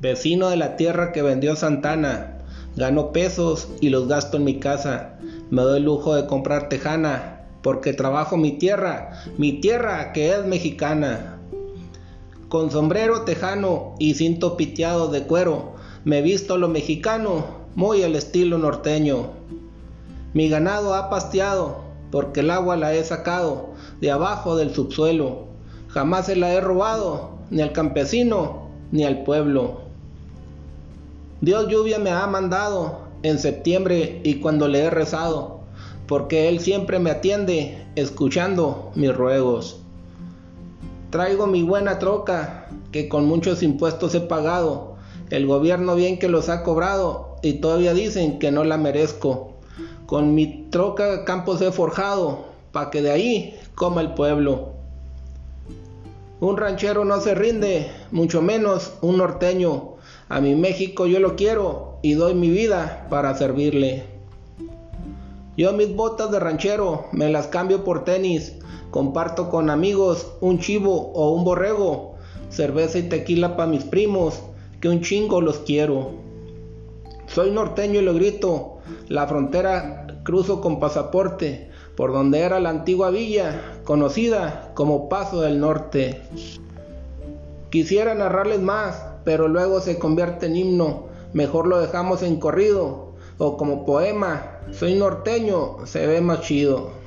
Vecino de la tierra que vendió Santana. Gano pesos y los gasto en mi casa. Me doy lujo de comprar tejana, porque trabajo mi tierra, mi tierra que es mexicana. Con sombrero tejano y cinto piteado de cuero, me visto lo mexicano, muy al estilo norteño. Mi ganado ha pasteado, porque el agua la he sacado de abajo del subsuelo. Jamás se la he robado, ni al campesino, ni al pueblo. Dios lluvia me ha mandado en septiembre y cuando le he rezado, porque Él siempre me atiende escuchando mis ruegos. Traigo mi buena troca, que con muchos impuestos he pagado, el gobierno bien que los ha cobrado y todavía dicen que no la merezco. Con mi troca campos he forjado, pa' que de ahí coma el pueblo. Un ranchero no se rinde, mucho menos un norteño. A mi México yo lo quiero y doy mi vida para servirle. Yo mis botas de ranchero me las cambio por tenis, comparto con amigos un chivo o un borrego, cerveza y tequila para mis primos, que un chingo los quiero. Soy norteño y lo grito, la frontera cruzo con pasaporte, por donde era la antigua villa, conocida como Paso del Norte. Quisiera narrarles más, pero luego se convierte en himno, mejor lo dejamos en corrido o como poema. Soy norteño, se ve más chido.